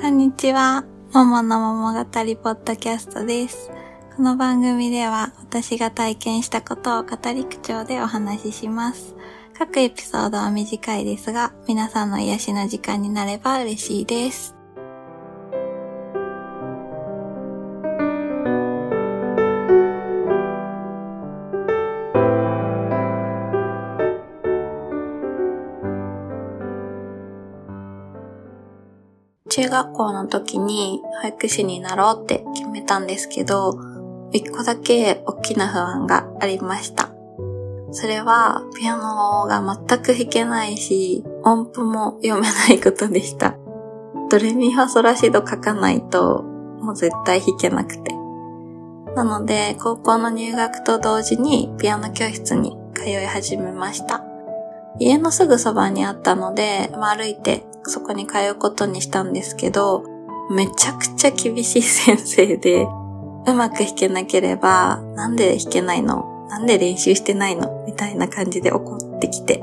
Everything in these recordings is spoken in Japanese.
こんにちは。ももの桃語りポッドキャストです。この番組では私が体験したことを語り口調でお話しします。各エピソードは短いですが、皆さんの癒しの時間になれば嬉しいです。中学校の時に保育士になろうって決めたんですけど、一個だけ大きな不安がありました。それは、ピアノが全く弾けないし、音符も読めないことでした。ドレミファソラシド書かないと、もう絶対弾けなくて。なので、高校の入学と同時にピアノ教室に通い始めました。家のすぐそばにあったので、まあ、歩いてそこに通うことにしたんですけど、めちゃくちゃ厳しい先生で、うまく弾けなければ、なんで弾けないの？なんで練習してないの？みたいな感じで怒ってきて。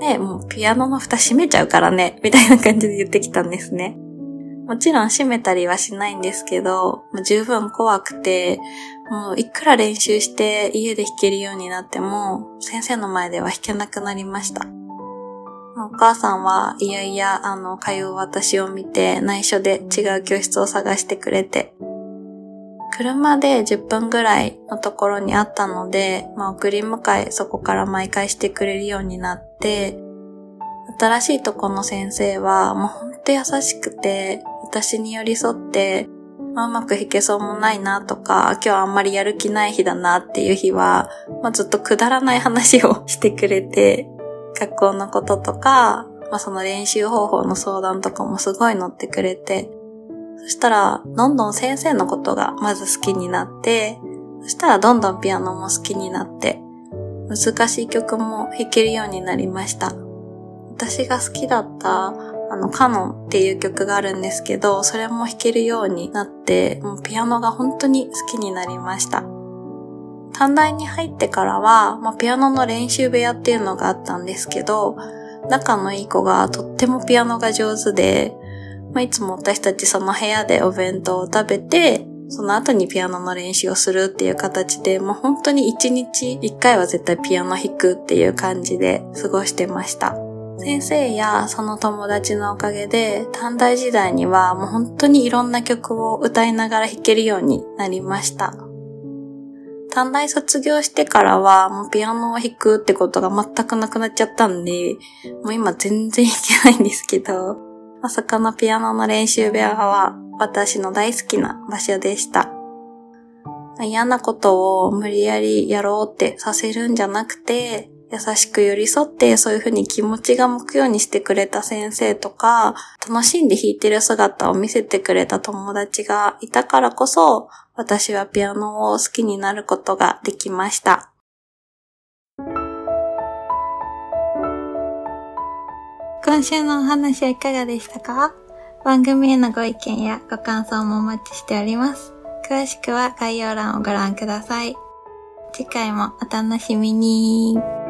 で、もうピアノの蓋閉めちゃうからね、みたいな感じで言ってきたんですね。もちろん閉めたりはしないんですけど、もう十分怖くて、もういくら練習して家で弾けるようになっても、先生の前では弾けなくなりました。お母さんは、いやいや、あの、通う私を見て、内緒で違う教室を探してくれて、車で10分ぐらいのところにあったので、まあ、送り迎えそこから毎回してくれるようになって、新しいとこの先生はもうほんと優しくて、私に寄り添って、まあ、うまく弾けそうもないなとか、今日あんまりやる気ない日だなっていう日は、まあ、ずっとくだらない話をしてくれて、学校のこととか、まあ、その練習方法の相談とかもすごい乗ってくれて、そしたら、どんどん先生のことがまず好きになって、そしたらどんどんピアノも好きになって、難しい曲も弾けるようになりました。私が好きだった、あの、カノンっていう曲があるんですけど、それも弾けるようになって、もうピアノが本当に好きになりました。短大に入ってからは、まあ、ピアノの練習部屋っていうのがあったんですけど、仲のいい子がとってもピアノが上手で、まあ、いつも私たちその部屋でお弁当を食べて、その後にピアノの練習をするっていう形で、もう本当に一日一回は絶対ピアノ弾くっていう感じで過ごしてました。先生やその友達のおかげで、短大時代にはもう本当にいろんな曲を歌いながら弾けるようになりました。短大卒業してからは、もうピアノを弾くってことが全くなくなっちゃったんで、もう今全然弾けないんですけど、まさかのピアノの練習部屋は私の大好きな場所でした。嫌なことを無理やりやろうってさせるんじゃなくて、優しく寄り添ってそういうふうに気持ちが向くようにしてくれた先生とか、楽しんで弾いてる姿を見せてくれた友達がいたからこそ、私はピアノを好きになることができました。今週のお話はいかがでしたか？番組へのご意見やご感想もお待ちしております。詳しくは概要欄をご覧ください。次回もお楽しみに。